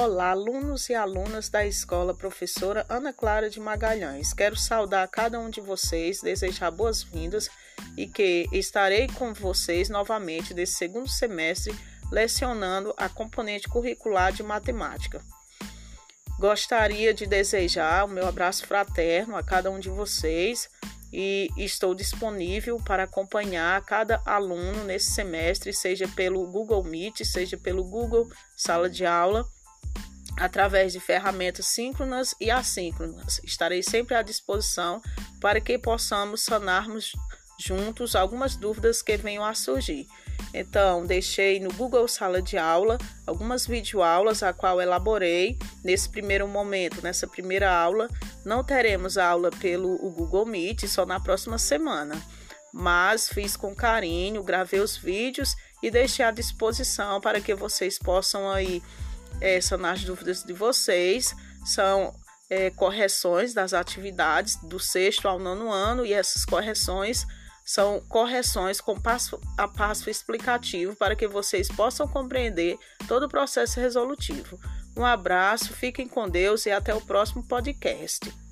Olá, alunos e alunas da escola professora Ana Clara de Magalhães. Quero saudar cada um de vocês, desejar boas-vindas e que estarei com vocês novamente nesse segundo semestre lecionando a componente curricular de matemática. Gostaria de desejar o meu abraço fraterno a cada um de vocês e estou disponível para acompanhar cada aluno nesse semestre, seja pelo Google Meet, seja pelo Google Sala de Aula através de ferramentas síncronas e assíncronas. Estarei sempre à disposição para que possamos sanarmos juntos algumas dúvidas que venham a surgir. Então, deixei no Google Sala de Aula algumas videoaulas a qual elaborei nesse primeiro momento, nessa primeira aula. Não teremos aula pelo Google Meet, só na próxima semana. Mas fiz com carinho, gravei os vídeos e deixei à disposição para que vocês possam aí é, sanar as dúvidas de vocês. São é, correções das atividades do sexto ao nono ano e essas correções são correções com passo a passo explicativo para que vocês possam compreender todo o processo resolutivo. Um abraço, fiquem com Deus e até o próximo podcast.